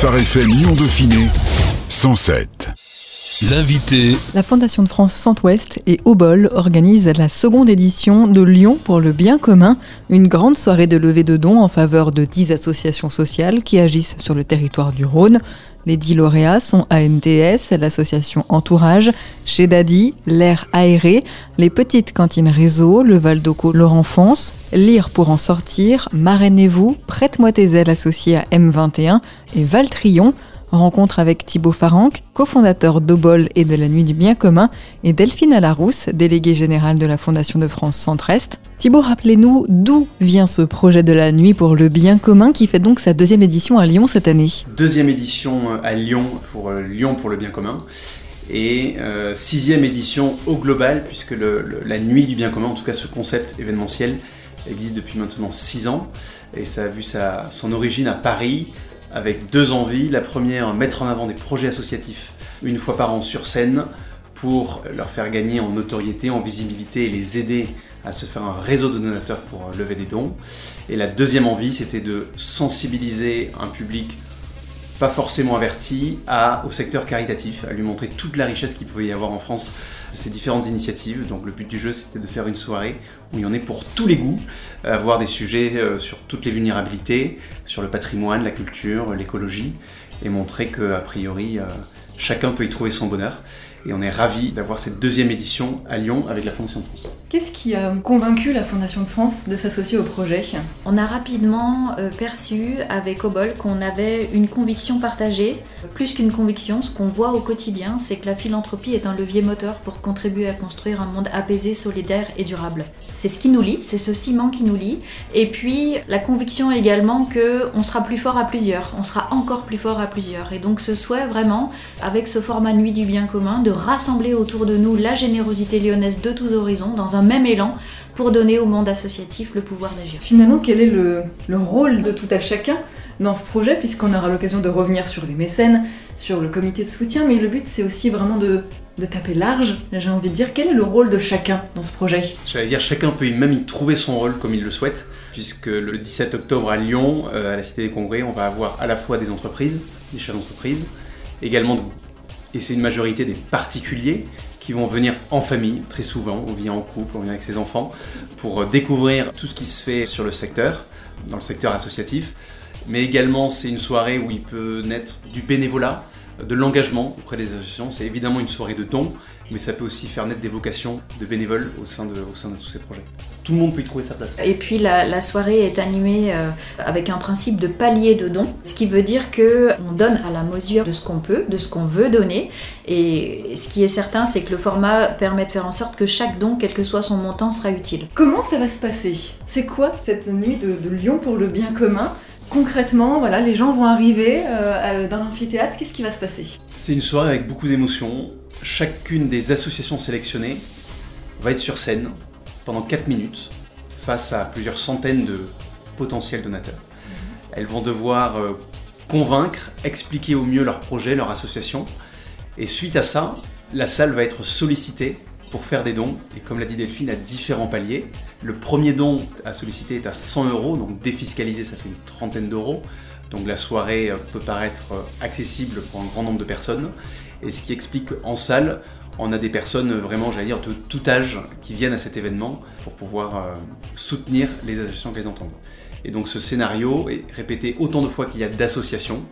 Phare FM Lyon Dauphiné 107. L'invité. La Fondation de France Centre-Ouest et Obol organisent la seconde édition de Lyon pour le bien commun, une grande soirée de levée de dons en faveur de 10 associations sociales qui agissent sur le territoire du Rhône. Les 10 lauréats sont ANTS, l'association Entourage, Chez Daddy, L'air aéré, les petites cantines réseau, le Val d'Oco, Laurent Fonce, Lire pour en sortir, Marrainez-vous, Prête-moi tes ailes associées à M21 et Valtrion. Rencontre avec Thibaut Faranque, cofondateur d'Obol et de la Nuit du Bien Commun, et Delphine Alarousse, déléguée générale de la Fondation de France Centre-Est. Thibaut, rappelez-nous d'où vient ce projet de la Nuit pour le Bien Commun qui fait donc sa deuxième édition à Lyon cette année. Deuxième édition à Lyon pour euh, Lyon pour le Bien Commun. Et euh, sixième édition au global puisque la Nuit du Bien Commun, en tout cas ce concept événementiel, existe depuis maintenant six ans. Et ça a vu sa, son origine à Paris avec deux envies. La première, mettre en avant des projets associatifs une fois par an sur scène pour leur faire gagner en notoriété, en visibilité et les aider à se faire un réseau de donateurs pour lever des dons. Et la deuxième envie, c'était de sensibiliser un public pas forcément averti au secteur caritatif, à lui montrer toute la richesse qu'il pouvait y avoir en France de ces différentes initiatives. Donc le but du jeu, c'était de faire une soirée où il y en ait pour tous les goûts, avoir des sujets euh, sur toutes les vulnérabilités, sur le patrimoine, la culture, l'écologie, et montrer que a priori euh, chacun peut y trouver son bonheur. Et on est ravis d'avoir cette deuxième édition à Lyon avec la Fondation de France. Qu'est-ce qui a convaincu la Fondation de France de s'associer au projet? On a rapidement euh, perçu avec Obol qu'on avait une conviction partagée. Plus qu'une conviction, ce qu'on voit au quotidien, c'est que la philanthropie est un levier moteur pour contribuer à construire un monde apaisé, solidaire et durable. C'est ce qui nous lie, c'est ce ciment qui nous lie. Et puis la conviction également que on sera plus fort à plusieurs, on sera encore plus fort à plusieurs. Et donc ce souhait vraiment, avec ce format Nuit du bien commun, de rassembler autour de nous la générosité lyonnaise de tous horizons dans un même élan pour donner au monde associatif le pouvoir d'agir. Finalement, quel est le, rôle de tout à chacun dans ce projet, puisqu'on aura l'occasion de revenir sur les mécènes, sur le comité de soutien, mais le but c'est aussi vraiment de, taper large, j'ai envie de dire, quel est le rôle de chacun dans ce projet? J'allais dire, chacun peut même y trouver son rôle comme il le souhaite, puisque le 17 octobre à Lyon, euh, à la Cité des Congrès, on va avoir à la fois des entreprises, des chefs d'entreprise, également, et c'est une majorité des particuliers, qui vont venir en famille, très souvent, on vient en couple, on vient avec ses enfants, pour découvrir tout ce qui se fait sur le secteur, dans le secteur associatif. Mais également, c'est une soirée où il peut naître du bénévolat, de l'engagement auprès des associations. C'est évidemment une soirée de dons, mais ça peut aussi faire naître des vocations de bénévoles au sein de, au sein de tous ces projets. Tout le monde peut y trouver sa place. Et puis la, soirée est animée euh, avec un principe de palier de dons, ce qui veut dire que on donne à la mesure de ce qu'on peut, de ce qu'on veut donner. Et ce qui est certain, c'est que le format permet de faire en sorte que chaque don, quel que soit son montant, sera utile. Comment ça va se passer? C'est quoi cette nuit de, de Lyon pour le bien commun? Concrètement, voilà, les gens vont arriver euh, dans l'amphithéâtre, qu'est-ce qui va se passer? C'est une soirée avec beaucoup d'émotions chacune des associations sélectionnées va être sur scène pendant 4 minutes face à plusieurs centaines de potentiels donateurs. Mhm. Elles vont devoir euh, convaincre, expliquer au mieux leur projet, leur association. Et suite à ça, la salle va être sollicitée pour faire des dons. Et comme l'a dit Delphine, à différents paliers. Le premier don à solliciter est à 100 euros, donc défiscalisé, ça fait une trentaine d'euros. Donc la soirée euh, peut paraître euh, accessible pour un grand nombre de personnes. Et ce qui explique qu'en salle, on a des personnes vraiment, j'allais dire, de tout âge qui viennent à cet événement pour pouvoir euh, soutenir les associations qu'elles entendent. Et donc ce scénario est répété autant de fois qu'il y a d'associations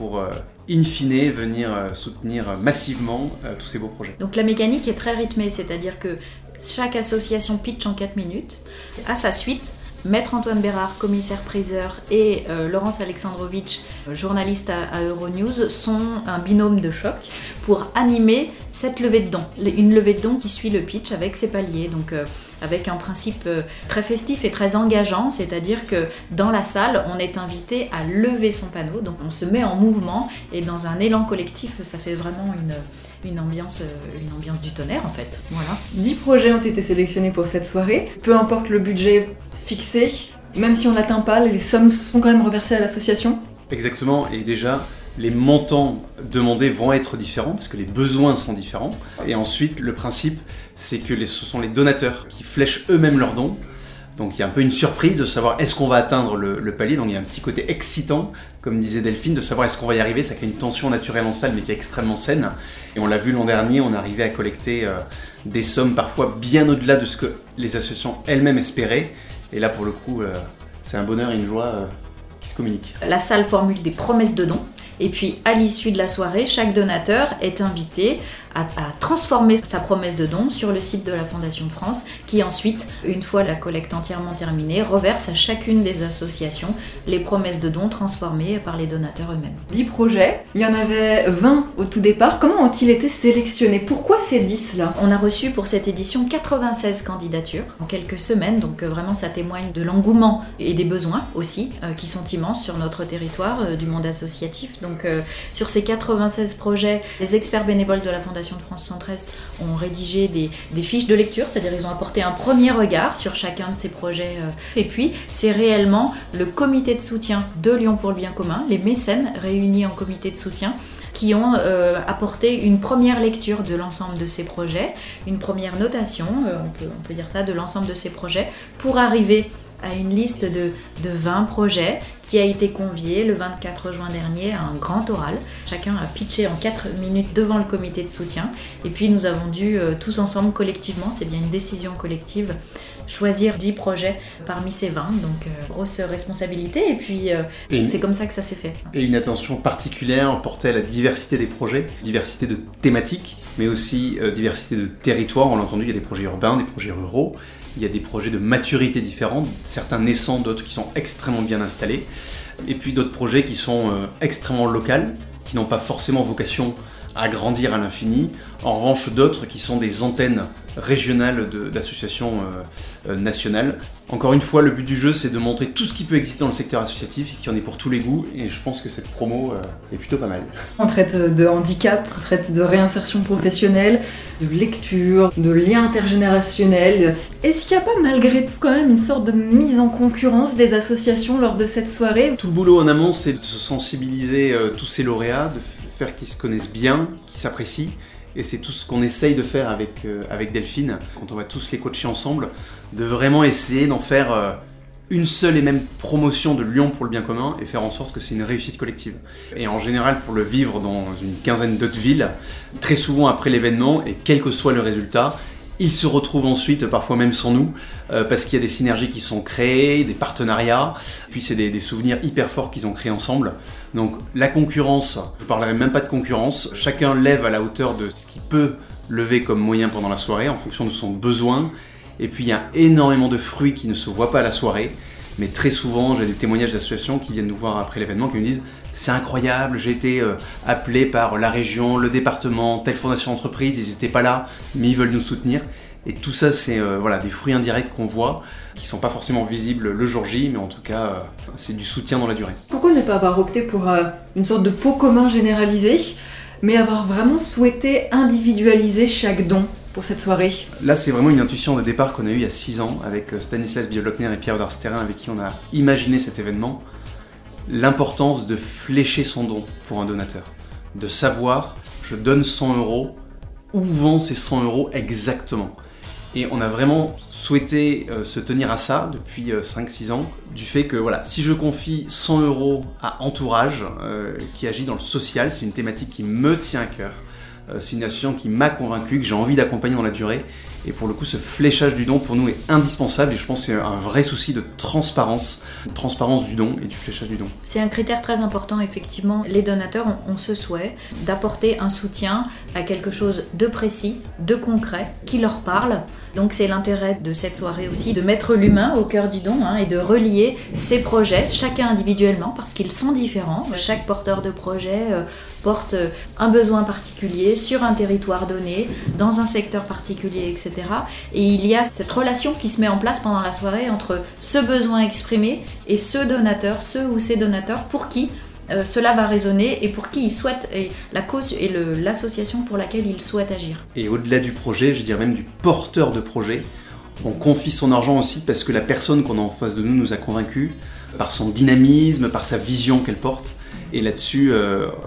pour, in fine, venir soutenir massivement tous ces beaux projets. Donc la mécanique est très rythmée, c'est-à-dire que chaque association pitch en 4 minutes. À sa suite, Maître Antoine Bérard, commissaire-priseur, et euh, Laurence Alexandrovitch, journaliste à, Euronews, sont un binôme de choc pour animer cette levée de dons. Une levée de dons qui suit le pitch avec ses paliers, euh, avec un principe euh, très festif et très engageant, c'est-à-dire que dans la salle, on est invité à lever son panneau, donc on se met en mouvement et dans un élan collectif, ça fait vraiment une, une, ambiance, une ambiance du tonnerre en fait. Voilà. 10 projets ont été sélectionnés pour cette soirée, peu importe le budget fixé, même si on n'atteint pas, les sommes sont quand même reversées à l'association Exactement, et déjà, les montants demandés vont être différents parce que les besoins sont différents. Et ensuite, le principe, c'est que ce sont les donateurs qui flèchent eux-mêmes leurs dons. Donc il y a un peu une surprise de savoir est-ce qu'on va atteindre le, palier? Donc il y a un petit côté excitant, comme disait Delphine, de savoir est-ce qu'on va y arriver? Ça crée une tension naturelle en salle, mais qui est extrêmement saine. Et on l'a vu l'an dernier, on arrivait à collecter euh, des sommes parfois bien au-delà de ce que les associations elles-mêmes espéraient. Et là, pour le coup, euh, c'est un bonheur et une joie euh, qui se communiquent. La salle formule des promesses de dons. Et puis, à l'issue de la soirée, chaque donateur est invité à, transformer sa promesse de don sur le site de la Fondation France, qui ensuite, une fois la collecte entièrement terminée, reverse à chacune des associations les promesses de dons transformées par les donateurs eux-mêmes. 10 projets, il y en avait 20 au tout départ. Comment ont-ils été sélectionnés? Pourquoi ces 10 là On a reçu pour cette édition 96 candidatures en quelques semaines, donc euh, vraiment ça témoigne de l'engouement et des besoins aussi, euh, qui sont immenses sur notre territoire euh, du monde associatif. Donc sur ces 96 projets, les experts bénévoles de la Fondation de France Centre-Est ont rédigé des, fiches de lecture, c'est-à-dire ils ont apporté un premier regard sur chacun de ces projets. Euh. Et puis, c'est réellement le comité de soutien de Lyon pour le bien commun, les mécènes réunis en comité de soutien, qui ont euh, apporté une première lecture de l'ensemble de ces projets, une première notation, euh, on, peut, on peut dire ça, de l'ensemble de ces projets, pour arriver à une liste de, de 20 projets qui a été convié le 24 juin dernier à un grand oral. Chacun a pitché en 4 minutes devant le comité de soutien. Et puis nous avons dû euh, tous ensemble, collectivement, c'est bien une décision collective, choisir 10 projets parmi ces 20. Donc euh, grosse responsabilité. Et puis euh, c'est comme ça que ça s'est fait. Et une attention particulière portée à la diversité des projets, diversité de thématiques mais aussi diversité de territoires. On l'a entendu, il y a des projets urbains, des projets ruraux, il y a des projets de maturité différents, certains naissants, d'autres qui sont extrêmement bien installés, et puis d'autres projets qui sont euh, extrêmement locaux, qui n'ont pas forcément vocation à grandir à l'infini. En revanche, d'autres qui sont des antennes régionales d'associations euh, euh, nationales. Encore une fois, le but du jeu, c'est de montrer tout ce qui peut exister dans le secteur associatif, qu'il y en ait pour tous les goûts, et je pense que cette promo euh, est plutôt pas mal. On traite de handicap, on traite de réinsertion professionnelle, de lecture, de lien intergénérationnel. Est-ce qu'il n'y a pas malgré tout quand même une sorte de mise en concurrence des associations lors de cette soirée? Tout le boulot en amont, c'est de sensibiliser tous ces lauréats, de faire qu'ils se connaissent bien, qu'ils s'apprécient, et c'est tout ce qu'on essaye de faire avec, euh, Delphine, quand on va tous les coacher ensemble, de vraiment essayer d'en faire euh, une seule et même promotion de Lyon pour le bien commun et faire en sorte que c'est une réussite collective. Et en général, pour le vivre dans une quinzaine d'autres villes, très souvent après l'événement, et quel que soit le résultat, ils se retrouvent ensuite, parfois même sans nous, euh, parce qu'il y a des synergies qui sont créées, des partenariats, puis c'est des, souvenirs hyper forts qu'ils ont créés ensemble. Donc la concurrence, je ne parlerai même pas de concurrence, chacun lève à la hauteur de ce qu'il peut lever comme moyen pendant la soirée en fonction de son besoin. Et puis il y a énormément de fruits qui ne se voient pas à la soirée, mais très souvent j'ai des témoignages d'associations qui viennent nous voir après l'événement qui me disent c'est incroyable, j'ai été euh, appelé par la région, le département, telle fondation d'entreprise, ils n'étaient pas là, mais ils veulent nous soutenir. Et tout ça, c'est euh, voilà, des fruits indirects qu'on voit, qui sont pas forcément visibles le jour J, mais en tout cas, euh, c'est du soutien dans la durée. Pourquoi ne pas avoir opté pour une sorte de pot commun généralisé, mais avoir vraiment souhaité individualiser chaque don pour cette soirée? Là, c'est vraiment une intuition de départ qu'on a eue il y a 6 ans avec Stanislas Biolokner et Pierre Darsterin, avec qui on a imaginé cet événement l'importance de flécher son don pour un donateur. De savoir, je donne 100 euros, où vont ces 100 euros exactement? Et on a vraiment souhaité euh, se tenir à ça depuis 5-6 euh, ans, du fait que voilà, si je confie 100 euros à Entourage, euh, qui agit dans le social, c'est une thématique qui me tient à cœur, c'est une association qui m'a convaincu, que j'ai envie d'accompagner dans la durée, et pour le coup, ce fléchage du don pour nous est indispensable et je pense que c'est un vrai souci de transparence, de transparence du don et du fléchage du don. C'est un critère très important, effectivement. Les donateurs ont, ce souhait d'apporter un soutien à quelque chose de précis, de concret, qui leur parle. Donc c'est l'intérêt de cette soirée aussi, de mettre l'humain au cœur du don hein, et de relier ces projets, chacun individuellement, parce qu'ils sont différents. Chaque porteur de projet euh, porte un besoin particulier sur un territoire donné, dans un secteur particulier, etc. Et il y a cette relation qui se met en place pendant la soirée entre ce besoin exprimé et ce donateur, ce ou ces donateurs pour qui euh, cela va résonner et pour qui ils souhaitent, et la cause et l'association pour laquelle ils souhaitent agir. Et au-delà du projet, je dirais même du porteur de projet, on confie son argent aussi parce que la personne qu'on a en face de nous nous a convaincus par son dynamisme, par sa vision qu'elle porte. Et là-dessus,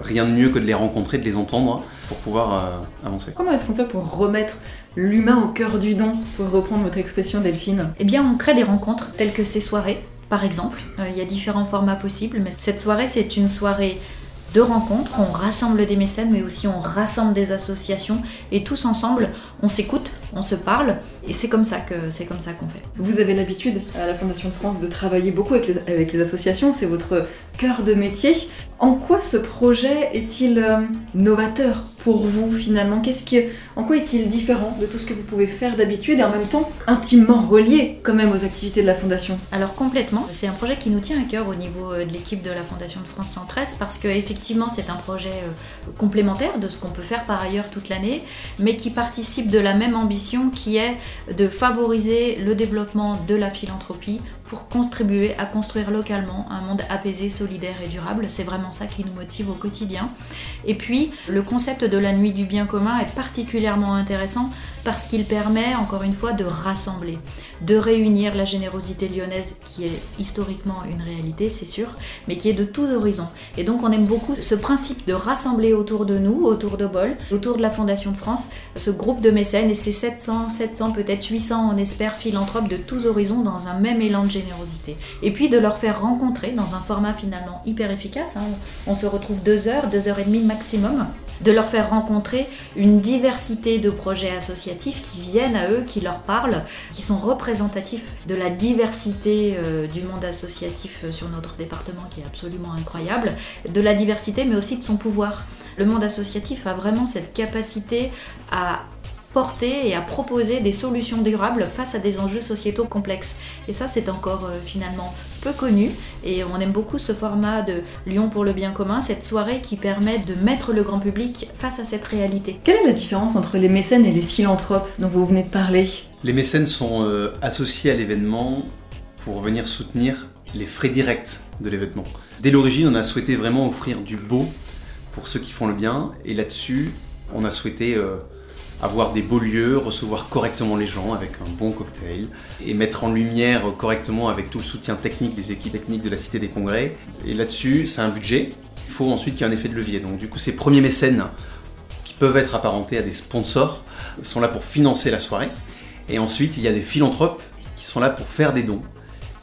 rien de mieux que de les rencontrer, de les entendre pour pouvoir avancer. Comment est-ce qu'on fait pour remettre l'humain au cœur du don, pour reprendre votre expression Delphine? Eh bien, on crée des rencontres telles que ces soirées, par exemple. Il y a différents formats possibles, mais cette soirée, c'est une soirée de rencontres, on rassemble des mécènes, mais aussi on rassemble des associations, et tous ensemble, on s'écoute, on se parle, et c'est comme ça que c'est comme ça qu'on fait. Vous avez l'habitude à la Fondation de France de travailler beaucoup avec les, avec les associations, c'est votre cœur de métier. En quoi ce projet est-il euh, novateur pour vous finalement? En quoi est-il différent de tout ce que vous pouvez faire d'habitude et en même temps intimement relié quand même aux activités de la Fondation? Alors complètement, c'est un projet qui nous tient à cœur au niveau euh, de l'équipe de la Fondation de France 113 parce qu'effectivement c'est un projet euh, complémentaire de ce qu'on peut faire par ailleurs toute l'année, mais qui participe de la même ambition qui est de favoriser le développement de la philanthropie pour contribuer à construire localement un monde apaisé, solidaire et durable. C'est vraiment ça qui nous motive au quotidien. Et puis, le concept de la nuit du bien commun est particulièrement intéressant parce qu'il permet, encore une fois, de rassembler, de réunir la générosité lyonnaise qui est historiquement une réalité, c'est sûr, mais qui est de tous horizons. Et donc, on aime beaucoup ce principe de rassembler autour de nous, autour de Bol, autour de la Fondation de France, ce groupe de mécènes et ces 700, 700, peut-être 800, on espère, philanthropes de tous horizons dans un même élan de générosité. Et puis de leur faire rencontrer dans un format finalement hyper efficace. Hein. On se retrouve deux heures, deux heures et demie maximum de leur faire rencontrer une diversité de projets associatifs qui viennent à eux, qui leur parlent, qui sont représentatifs de la diversité euh, du monde associatif euh, sur notre département qui est absolument incroyable, de la diversité mais aussi de son pouvoir. Le monde associatif a vraiment cette capacité à porter et à proposer des solutions durables face à des enjeux sociétaux complexes. Et ça, c'est encore euh, finalement peu connu et on aime beaucoup ce format de Lyon pour le bien commun, cette soirée qui permet de mettre le grand public face à cette réalité. Quelle est la différence entre les mécènes et les philanthropes dont vous venez de parler? Les mécènes sont euh, associés à l'événement pour venir soutenir les frais directs de l'événement. Dès l'origine, on a souhaité vraiment offrir du beau pour ceux qui font le bien et là-dessus, on a souhaité... Euh, avoir des beaux lieux, recevoir correctement les gens avec un bon cocktail et mettre en lumière correctement avec tout le soutien technique des équipes techniques de la Cité des Congrès. Et là-dessus, c'est un budget. Il faut ensuite qu'il y ait un effet de levier. Donc du coup, ces premiers mécènes qui peuvent être apparentés à des sponsors sont là pour financer la soirée. Et ensuite, il y a des philanthropes qui sont là pour faire des dons.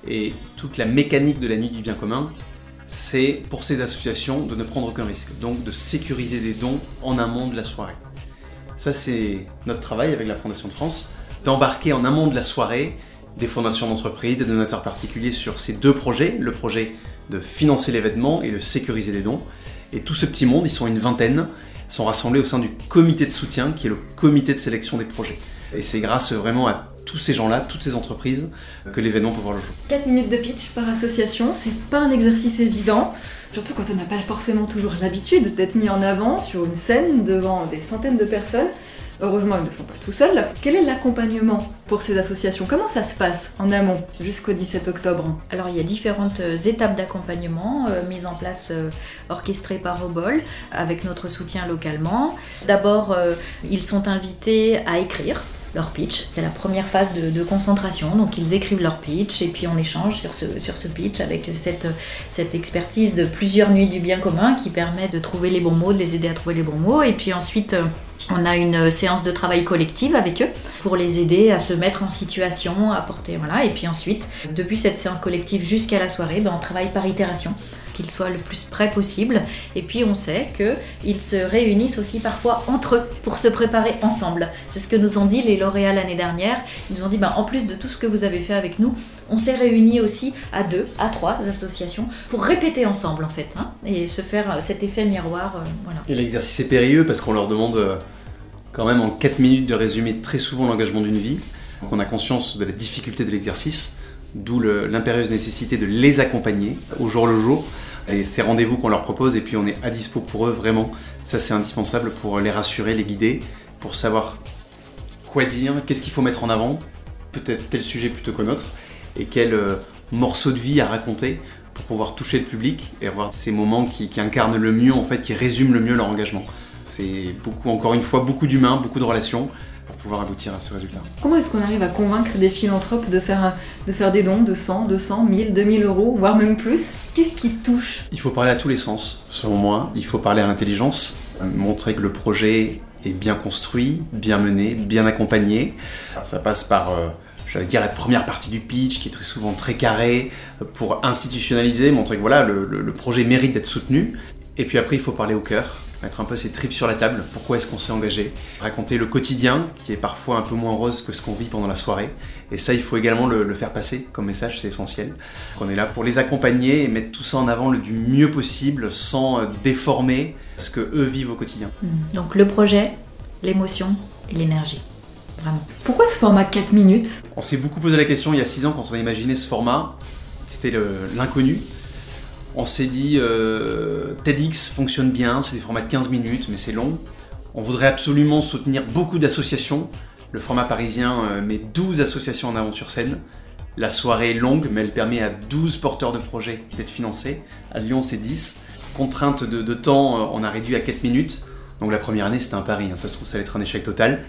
Et toute la mécanique de la nuit du bien commun, c'est pour ces associations de ne prendre aucun risque. Donc de sécuriser des dons en amont de la soirée. Ça, c'est notre travail avec la Fondation de France, d'embarquer en amont de la soirée des fondations d'entreprise, des donateurs particuliers sur ces deux projets, le projet de financer l'événement et de sécuriser les dons. Et tout ce petit monde, ils sont une vingtaine, sont rassemblés au sein du comité de soutien qui est le comité de sélection des projets. Et c'est grâce vraiment à tous ces gens-là, toutes ces entreprises, que l'événement peut voir le jour. 4 minutes de pitch par association, c'est pas un exercice évident. Surtout quand on n'a pas forcément toujours l'habitude d'être mis en avant sur une scène devant des centaines de personnes. Heureusement, ils ne sont pas tout seuls. Quel est l'accompagnement pour ces associations? Comment ça se passe en amont jusqu'au 17 octobre? Alors, il y a différentes euh, étapes d'accompagnement euh, mises en place, euh, orchestrées par Obol, avec notre soutien localement. D'abord, ils sont invités à écrire leur pitch. C'est la première phase de, concentration. Donc ils écrivent leur pitch et puis on échange sur ce, sur ce pitch avec cette, cette expertise de plusieurs nuits du bien commun qui permet de trouver les bons mots, de les aider à trouver les bons mots. Et puis ensuite, on a une séance de travail collective avec eux pour les aider à se mettre en situation, à porter, voilà. Et puis ensuite, depuis cette séance collective jusqu'à la soirée, ben, on travaille par itération qu'ils soient le plus près possible. Et puis on sait qu'ils se réunissent aussi parfois entre eux pour se préparer ensemble. C'est ce que nous ont dit les lauréats l'année dernière. Ils nous ont dit, ben, en plus de tout ce que vous avez fait avec nous, on s'est réunis aussi à deux, à trois associations pour répéter ensemble en fait, hein, et se faire euh, cet effet miroir. Euh. Et l'exercice est périlleux parce qu'on leur demande euh, quand même en 4 minutes de résumer très souvent l'engagement d'une vie. On a conscience de la difficulté de l'exercice, d'où l'impérieuse nécessité de les accompagner au jour le jour et ces rendez-vous qu'on leur propose et puis on est à dispo pour eux vraiment. Ça c'est indispensable pour les rassurer, les guider, pour savoir quoi dire, qu'est-ce qu'il faut mettre en avant, peut-être tel sujet plutôt qu'un autre, et quel euh, morceau de vie à raconter pour pouvoir toucher le public et avoir ces moments qui, qui, incarnent le mieux en fait, qui résument le mieux leur engagement. C'est beaucoup, encore une fois, beaucoup d'humains, beaucoup de relations, pouvoir aboutir à ce résultat. Comment est-ce qu'on arrive à convaincre des philanthropes de faire, de faire des dons de 100, 200, 1000, 2000 euros, voire même plus? Qu'est-ce qui touche? Il faut parler à tous les sens, selon moi. Il faut parler à l'intelligence, montrer que le projet est bien construit, bien mené, bien accompagné. ça passe par... Euh, j'allais dire la première partie du pitch qui est très souvent très carré pour institutionnaliser, montrer que voilà, le projet mérite d'être soutenu. Et puis après, il faut parler au cœur, mettre un peu ses tripes sur la table, pourquoi est-ce qu'on s'est engagé, raconter le quotidien qui est parfois un peu moins rose que ce qu'on vit pendant la soirée. Et ça, il faut également le, faire passer comme message, c'est essentiel. On est là pour les accompagner et mettre tout ça en avant le du mieux possible sans euh, déformer ce que eux vivent au quotidien. Mmh. Donc le projet, l'émotion et l'énergie. Vraiment. Pourquoi ce format 4 minutes? On s'est beaucoup posé la question il y a 6 ans quand on a imaginé ce format. C'était l'inconnu on s'est dit, euh, TEDx fonctionne bien, c'est des formats de 15 minutes, mais c'est long. On voudrait absolument soutenir beaucoup d'associations. Le format parisien euh, met 12 associations en avant sur scène. La soirée est longue, mais elle permet à 12 porteurs de projets d'être financés. À Lyon, c'est 10. Contrainte de, temps, euh, on a réduit à 4 minutes. Donc la première année, c'était un pari. Hein. Ça se trouve, ça allait être un échec total.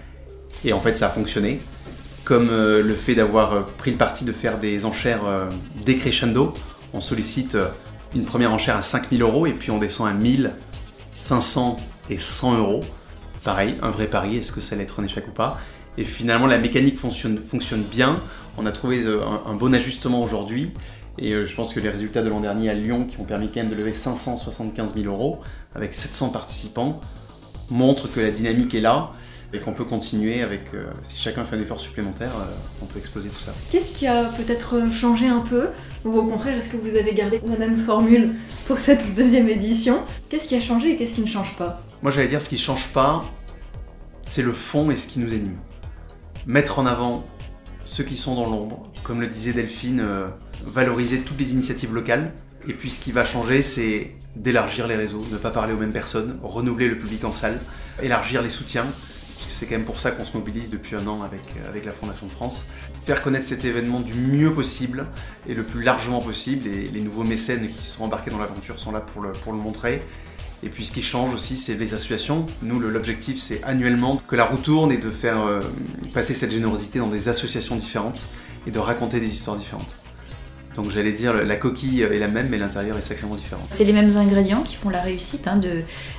Et en fait, ça a fonctionné. Comme le fait d'avoir pris le parti de faire des enchères décrescendo. On sollicite une première enchère à 5000 euros et puis on descend à 1000, 500 et 100 euros. Pareil, un vrai pari, est-ce que ça allait être un échec ou pas Et finalement, la mécanique fonctionne, bien. On a trouvé euh, un, bon ajustement aujourd'hui. Et euh, je pense que les résultats de l'an dernier à Lyon, qui ont permis quand même de lever 575 000 euros avec 700 participants, montrent que la dynamique est là et qu'on peut continuer avec, euh, si chacun fait un effort supplémentaire, on peut exploser tout ça. Qu'est-ce qui a peut-être changé un peu ou au contraire, est-ce que vous avez gardé la même formule pour cette deuxième édition Qu'est-ce qui a changé et qu'est-ce qui ne change pas Moi j'allais dire ce qui ne change pas, c'est le fond et ce qui nous anime. Mettre en avant ceux qui sont dans l'ombre, comme le disait Delphine, euh, valoriser toutes les initiatives locales. Et puis ce qui va changer, c'est d'élargir les réseaux, ne pas parler aux mêmes personnes, renouveler le public en salle, élargir les soutiens, c'est quand même pour ça qu'on se mobilise depuis un an avec, euh, la Fondation de France. Faire connaître cet événement du mieux possible et le plus largement possible. Et les nouveaux mécènes qui sont embarqués dans l'aventure sont là pour le, pour le montrer. Et puis ce qui change aussi, c'est les associations. Nous, l'objectif, c'est annuellement que la roue tourne et de faire euh, passer cette générosité dans des associations différentes et de raconter des histoires différentes. Donc j'allais dire, la coquille est la même, mais l'intérieur est sacrément différent. C'est les mêmes ingrédients qui font la réussite hein,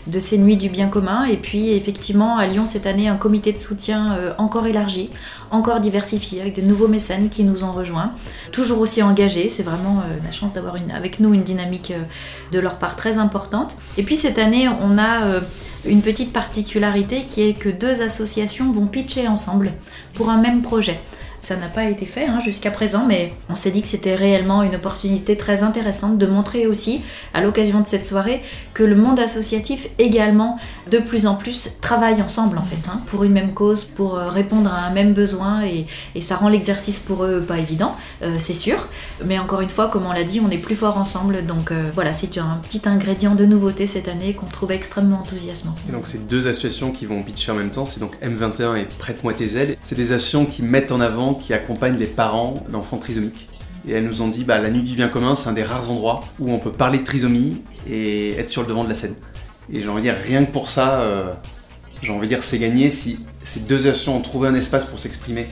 de, ces nuits du bien commun. Et puis effectivement, à Lyon, cette année, un comité de soutien euh, encore élargi, encore diversifié, avec de nouveaux mécènes qui nous ont rejoints. Toujours aussi engagés, c'est vraiment euh, la chance d'avoir avec nous une dynamique euh, de leur part très importante. Et puis cette année, on a une petite particularité qui est que deux associations vont pitcher ensemble pour un même projet. Ça n'a pas été fait hein, jusqu'à présent, mais on s'est dit que c'était réellement une opportunité très intéressante de montrer aussi, à l'occasion de cette soirée, que le monde associatif également, de plus en plus, travaille ensemble en fait, hein, pour une même cause, pour euh, répondre à un même besoin, et, ça rend l'exercice pour eux pas évident, euh, c'est sûr. Mais encore une fois, comme on l'a dit, on est plus fort ensemble, donc euh, voilà, c'est un petit ingrédient de nouveauté cette année qu'on trouve extrêmement enthousiasmant. Et donc c'est deux associations qui vont pitcher en même temps, c'est donc M21 et Prête-moi tes ailes. C'est des associations qui mettent en avant qui accompagnent les parents d'enfants trisomiques. Et elles nous ont dit, bah, la nuit du bien commun, c'est un des rares endroits où on peut parler de trisomie et être sur le devant de la scène. Et j'ai envie de dire, rien que pour ça, euh, j'ai dire, c'est gagné si ces deux associations ont trouvé un espace pour s'exprimer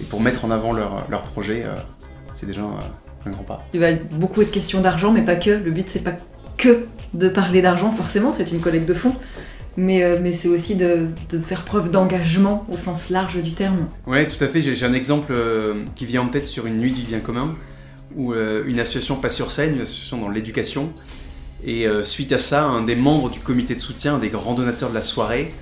et pour mettre en avant leur, leur projet, euh, c'est déjà un, grand pas. Il va beaucoup de questions d'argent, mais pas que. Le but, c'est pas que de parler d'argent, forcément, c'est une collecte de fonds mais, euh, mais c'est aussi de, faire preuve d'engagement au sens large du terme. Oui, tout à fait. J'ai un exemple euh, qui vient en tête sur une nuit du bien commun, où euh, une association passe sur scène, une association dans l'éducation, et suite à ça, un des membres du comité de soutien, un des grands donateurs de la soirée,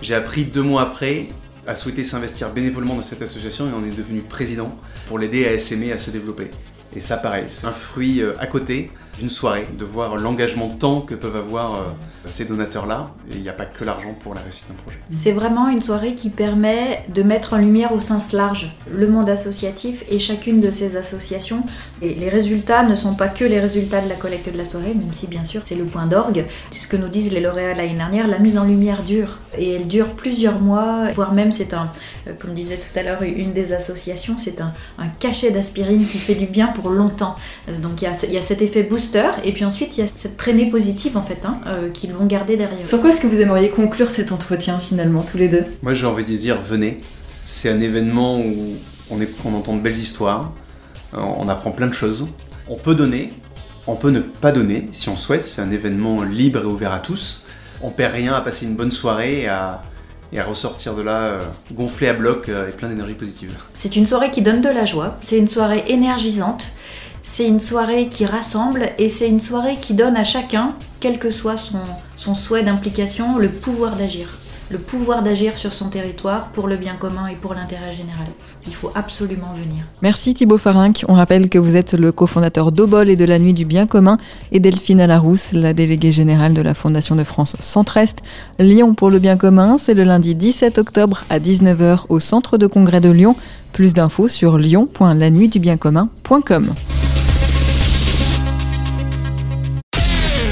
j'ai appris deux mois après, a souhaité s'investir bénévolement dans cette association et en est devenu président pour l'aider à s'aimer, à se développer. Et ça, pareil, c'est un fruit à côté d'une soirée, de voir l'engagement de temps que peuvent avoir euh, ces donateurs-là. Et il n'y a pas que l'argent pour la réussite d'un projet. C'est vraiment une soirée qui permet de mettre en lumière au sens large le monde associatif et chacune de ces associations. Et les résultats ne sont pas que les résultats de la collecte de la soirée, même si bien sûr c'est le point d'orgue. C'est ce que nous disent les lauréats l'année dernière, la mise en lumière dure. Et elle dure plusieurs mois, voire même c'est un, euh, comme disait tout à l'heure une des associations, c'est un, cachet d'aspirine qui fait du bien pour longtemps. Donc il y a, il y a cet effet boost et puis ensuite il y a cette traînée positive en fait, hein, euh, qu'ils vont garder derrière. Sur quoi est-ce que vous aimeriez conclure cet entretien finalement, tous les deux? Moi j'ai envie de dire venez. C'est un événement où on, est, on entend de belles histoires, on apprend plein de choses. On peut donner, on peut ne pas donner si on souhaite. C'est un événement libre et ouvert à tous. On perd rien à passer une bonne soirée et à, ressortir de là euh, gonflé à bloc euh, et plein d'énergie positive. C'est une soirée qui donne de la joie. C'est une soirée énergisante. C'est une soirée qui rassemble et c'est une soirée qui donne à chacun, quel que soit son souhait d'implication, le pouvoir d'agir le pouvoir d'agir sur son territoire pour le bien commun et pour l'intérêt général. Il faut absolument venir. Merci Thibaut Farinck. On rappelle que vous êtes le cofondateur d'Obol et de la Nuit du Bien commun et Delphine Alarousse, la déléguée générale de la Fondation de France Centre-Est. Lyon pour le bien commun, c'est le lundi 17 octobre à 19h au centre de congrès de Lyon. Plus d'infos sur lyon.lanuitdubienscommun.com.